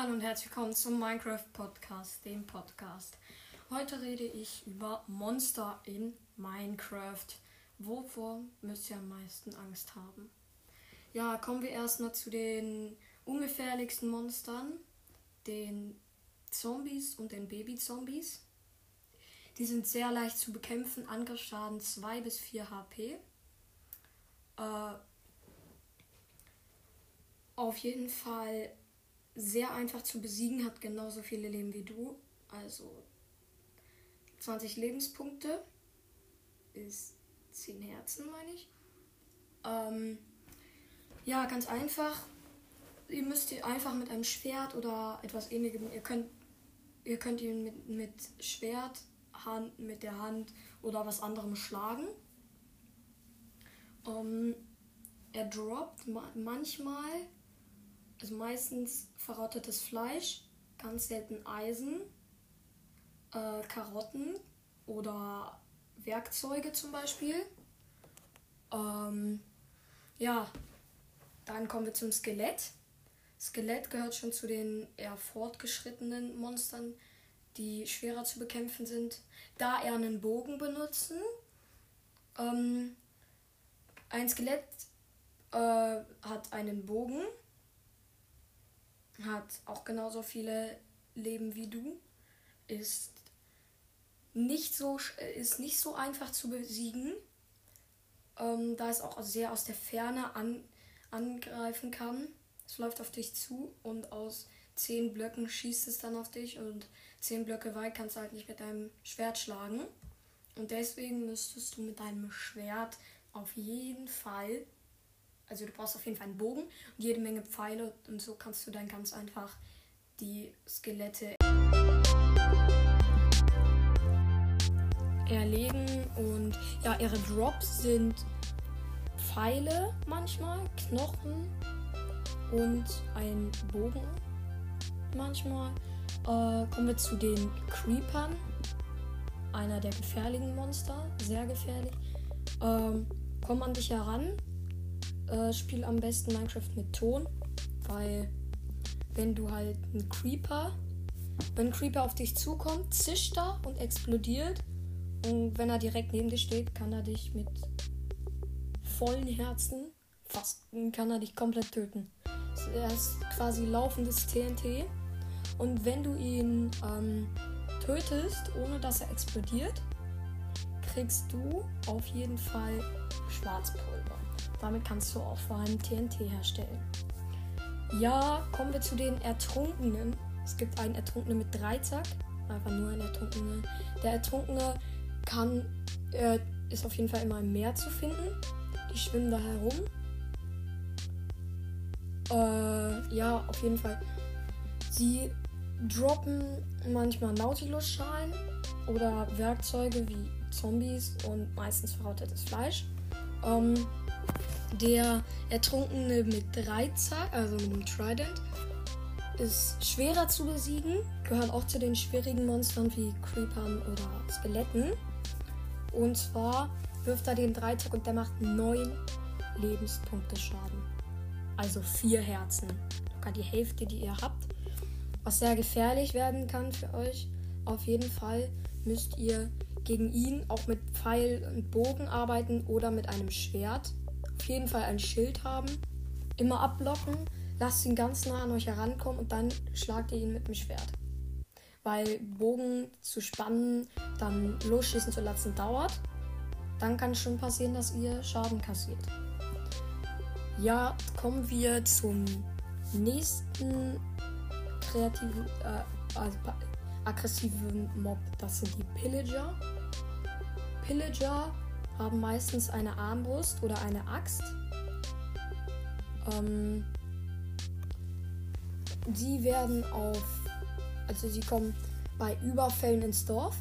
Hallo und herzlich willkommen zum Minecraft Podcast, dem Podcast. Heute rede ich über Monster in Minecraft. Wovor müsst ihr am meisten Angst haben? Ja, kommen wir erstmal zu den ungefährlichsten Monstern, den Zombies und den Baby-Zombies. Die sind sehr leicht zu bekämpfen, Angriffsschaden 2 bis 4 HP. Äh, auf jeden Fall sehr einfach zu besiegen, hat genauso viele Leben wie du. Also 20 Lebenspunkte ist 10 Herzen, meine ich. Ähm, ja, ganz einfach. Ihr müsst ihr einfach mit einem Schwert oder etwas ähnlichem, ihr könnt, ihr könnt ihn mit, mit Schwert, Hand, mit der Hand oder was anderem schlagen. Ähm, er droppt manchmal also meistens verrottetes Fleisch, ganz selten Eisen, äh, Karotten oder Werkzeuge zum Beispiel. Ähm, ja, dann kommen wir zum Skelett. Skelett gehört schon zu den eher fortgeschrittenen Monstern, die schwerer zu bekämpfen sind, da er einen Bogen benutzen. Ähm, ein Skelett äh, hat einen Bogen hat auch genauso viele Leben wie du, ist nicht so, ist nicht so einfach zu besiegen, ähm, da es auch sehr aus der Ferne an, angreifen kann. Es läuft auf dich zu und aus zehn Blöcken schießt es dann auf dich und zehn Blöcke weit kannst du halt nicht mit deinem Schwert schlagen. Und deswegen müsstest du mit deinem Schwert auf jeden Fall also du brauchst auf jeden Fall einen Bogen und jede Menge Pfeile und so kannst du dann ganz einfach die Skelette erlegen. Und ja, ihre Drops sind Pfeile manchmal, Knochen und ein Bogen manchmal. Äh, kommen wir zu den Creepern. Einer der gefährlichen Monster, sehr gefährlich. Ähm, komm an dich heran äh, spiel am besten Minecraft mit Ton, weil wenn du halt ein Creeper, wenn ein Creeper auf dich zukommt, zischt er und explodiert. Und wenn er direkt neben dir steht, kann er dich mit vollen Herzen, fast kann er dich komplett töten. Er ist quasi laufendes TNT. Und wenn du ihn ähm, tötest, ohne dass er explodiert, kriegst du auf jeden Fall Schwarzpulver. Damit kannst du auch vor allem TNT herstellen. Ja, kommen wir zu den Ertrunkenen. Es gibt einen Ertrunkenen mit Dreizack. Einfach nur ein Ertrunkener. Der Ertrunkene kann, äh, ist auf jeden Fall immer im Meer zu finden. Die schwimmen da herum. Äh, ja, auf jeden Fall. Sie droppen manchmal Nautilus-Schalen oder Werkzeuge wie Zombies und meistens verrottetes Fleisch. Ähm, der Ertrunkene mit Dreizack, also mit dem Trident, ist schwerer zu besiegen, gehört auch zu den schwierigen Monstern wie Creepern oder Skeletten. Und zwar wirft er den Dreizack und der macht 9 Lebenspunkte Schaden. Also 4 Herzen. Locker die Hälfte, die ihr habt. Was sehr gefährlich werden kann für euch. Auf jeden Fall müsst ihr gegen ihn auch mit Pfeil und Bogen arbeiten oder mit einem Schwert auf jeden Fall ein Schild haben. Immer abblocken, lasst ihn ganz nah an euch herankommen und dann schlagt ihr ihn mit dem Schwert. Weil Bogen zu spannen, dann losschießen zu lassen dauert. Dann kann es schon passieren, dass ihr Schaden kassiert. Ja, kommen wir zum nächsten kreativen, äh, also aggressiven Mob. Das sind die Pillager. Pillager haben meistens eine Armbrust oder eine Axt. Ähm, die werden auf, also sie kommen bei Überfällen ins Dorf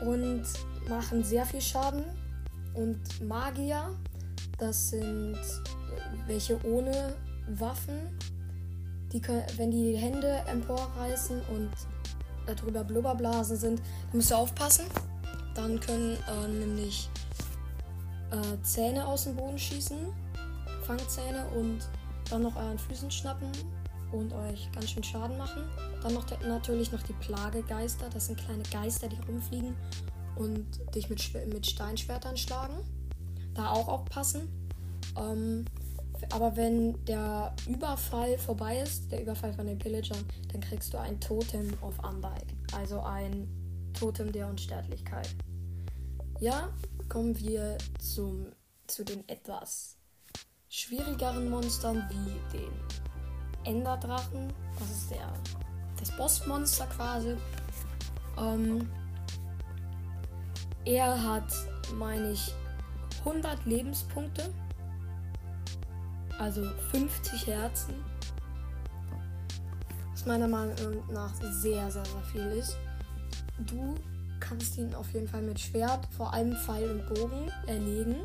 und machen sehr viel Schaden. Und Magier, das sind welche ohne Waffen, die können, wenn die Hände emporreißen und darüber Blubberblasen sind, musst du aufpassen. Dann können äh, nämlich äh, Zähne aus dem Boden schießen, Fangzähne und dann noch euren Füßen schnappen und euch ganz schön Schaden machen. Dann noch natürlich noch die Plagegeister. Das sind kleine Geister, die rumfliegen und dich mit, mit Steinschwertern schlagen. Da auch aufpassen. Ähm, aber wenn der Überfall vorbei ist, der Überfall von den Pillagern, dann kriegst du ein Totem auf Unbike. Also ein Totem der Unsterblichkeit. Ja, kommen wir zum, zu den etwas schwierigeren Monstern wie den Enderdrachen. Das ist der das Bossmonster quasi. Ähm, er hat, meine ich, 100 Lebenspunkte. Also 50 Herzen. Was meiner Meinung nach sehr, sehr, sehr viel ist. Du kannst ihn auf jeden Fall mit Schwert, vor allem Pfeil und Bogen, erlegen.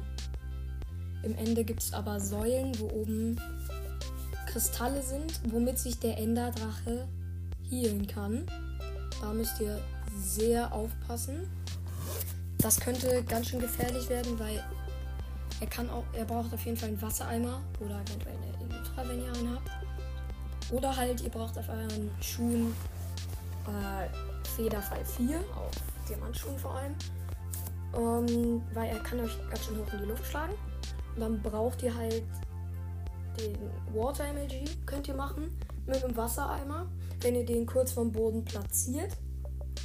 Im Ende gibt es aber Säulen, wo oben Kristalle sind, womit sich der Enderdrache healen kann. Da müsst ihr sehr aufpassen. Das könnte ganz schön gefährlich werden, weil er kann auch, er braucht auf jeden Fall einen Wassereimer oder eventuell eine Elytra, wenn ihr einen habt. Oder halt, ihr braucht auf euren Schuhen äh, Federfall 4, auf Diamantschuhen vor allem. Ähm, weil er kann euch ganz schön hoch in die Luft schlagen. Und dann braucht ihr halt den Water MLG, könnt ihr machen, mit einem Wassereimer. Wenn ihr den kurz vom Boden platziert,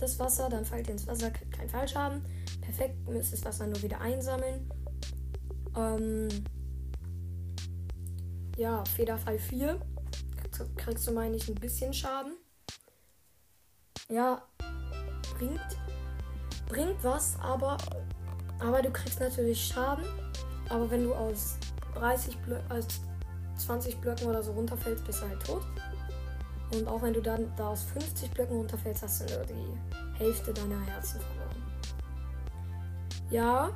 das Wasser, dann fällt ihr ins Wasser, kein Fallschaden. Perfekt, müsst das Wasser nur wieder einsammeln. Ähm, ja, Federfall 4. Kriegst du, meine ich, ein bisschen Schaden. Ja, bringt, bringt was, aber, aber du kriegst natürlich Schaden. Aber wenn du aus 30 Blö aus 20 Blöcken oder so runterfällst, bist du halt tot. Und auch wenn du dann da aus 50 Blöcken runterfällst, hast du nur die Hälfte deiner Herzen verloren. Ja.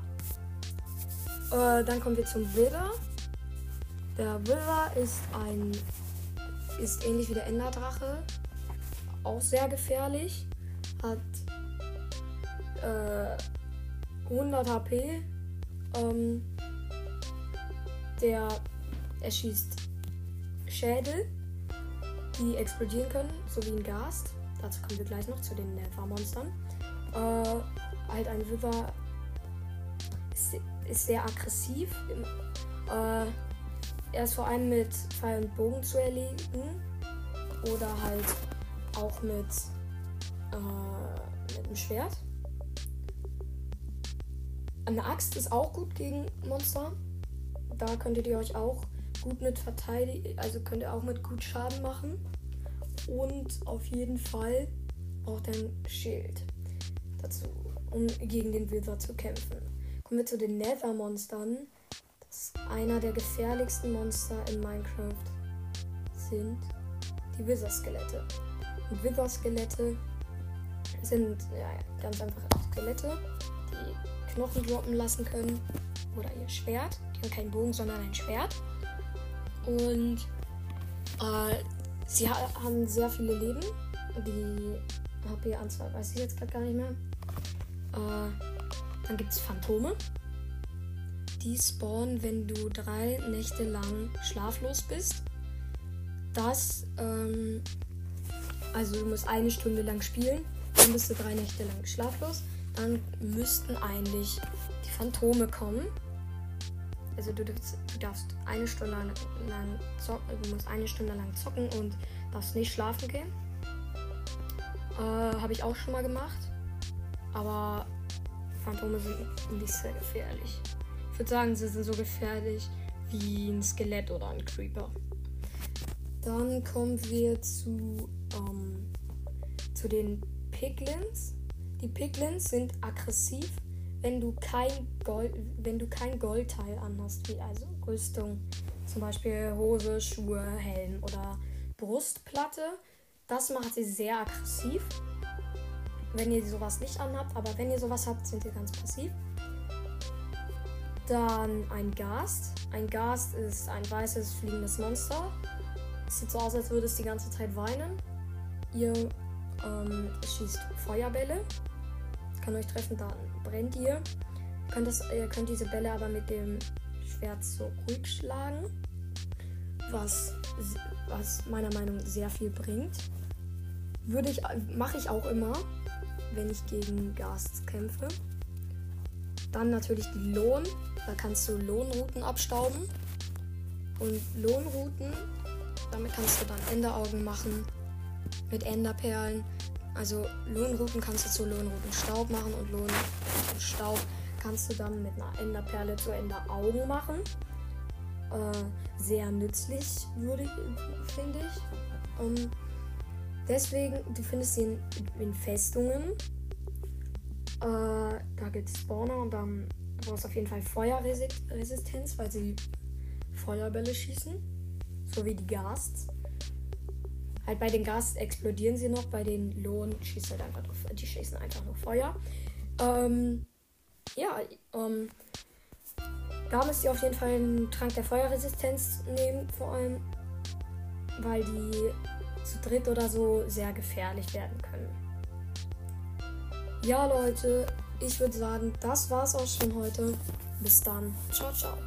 Äh, dann kommen wir zum Wither. Der Wither ist ein. ist ähnlich wie der Enderdrache. Auch sehr gefährlich. Hat äh, 100 HP. Ähm, der erschießt Schädel die explodieren können, so wie ein Gast. Dazu kommen wir gleich noch zu den Nether-Monstern. Äh, halt ein Wither ist, ist sehr aggressiv. Äh, er ist vor allem mit Pfeil und Bogen zu erlegen. Oder halt auch mit, äh, mit einem Schwert. Eine Axt ist auch gut gegen Monster. Da könntet ihr euch auch gut mit verteidigen, also könnt ihr auch mit gut Schaden machen. Und auf jeden Fall braucht er ein Schild dazu, um gegen den Wither zu kämpfen. Kommen wir zu den Nether-Monstern. Das ist einer der gefährlichsten Monster in Minecraft sind die Wither-Skelette. Und Wither-Skelette sind ja, ganz einfach Skelette, Knochen droppen lassen können oder ihr Schwert. Die haben keinen Bogen, sondern ein Schwert. Und äh, sie ha haben sehr viele Leben. Die HP-Anzahl weiß ich jetzt gerade gar nicht mehr. Äh, dann gibt es Phantome. Die spawnen, wenn du drei Nächte lang schlaflos bist. Das, ähm, also du musst eine Stunde lang spielen, dann bist du drei Nächte lang schlaflos. Dann müssten eigentlich die Phantome kommen. Also du darfst, du darfst eine Stunde lang, zocken, du musst eine Stunde lang zocken und darfst nicht schlafen gehen. Äh, Habe ich auch schon mal gemacht. Aber Phantome sind nicht sehr gefährlich. Ich würde sagen, sie sind so gefährlich wie ein Skelett oder ein Creeper. Dann kommen wir zu, ähm, zu den Piglins. Die Piglins sind aggressiv wenn du kein Gold, wenn du kein Goldteil anhast, wie also Rüstung, zum Beispiel Hose, Schuhe, Helm oder Brustplatte, das macht sie sehr aggressiv. Wenn ihr sowas nicht anhabt, aber wenn ihr sowas habt, sind ihr ganz passiv. Dann ein Gast. Ein Gast ist ein weißes fliegendes Monster. Es sieht so aus, als würde es die ganze Zeit weinen. Ihr ähm, schießt Feuerbälle. Kann euch treffen, dann brennt ihr. Könnt das, ihr könnt diese Bälle aber mit dem Schwert so ruhig schlagen. Was, was meiner Meinung nach sehr viel bringt. Würde ich, mache ich auch immer, wenn ich gegen Ghasts kämpfe. Dann natürlich die Lohn. Da kannst du Lohnrouten abstauben. Und Lohnrouten, damit kannst du dann Enderaugen machen. Mit Enderperlen. Also Lohnrouten kannst du zu Lohnroutenstaub machen und Lohnroutenstaub kannst du dann mit einer Enderperle zu Enderaugen machen. Äh, sehr nützlich, würde ich, finde ich. Um, deswegen, du findest sie in, Festungen. Äh, da gibt es Spawner und dann du brauchst auf jeden Fall Feuerresistenz, weil sie Feuerbälle schießen. So wie die Ghasts. Halt bei den Gas explodieren sie noch, bei den Lohn schießt halt einfach nur, die schießen einfach nur Feuer. Ähm, ja, ähm, da müsst ihr auf jeden Fall einen Trank der Feuerresistenz nehmen, vor allem, weil die zu dritt oder so sehr gefährlich werden können. Ja, Leute, ich würde sagen, das war's auch schon heute. Bis dann. Ciao, ciao.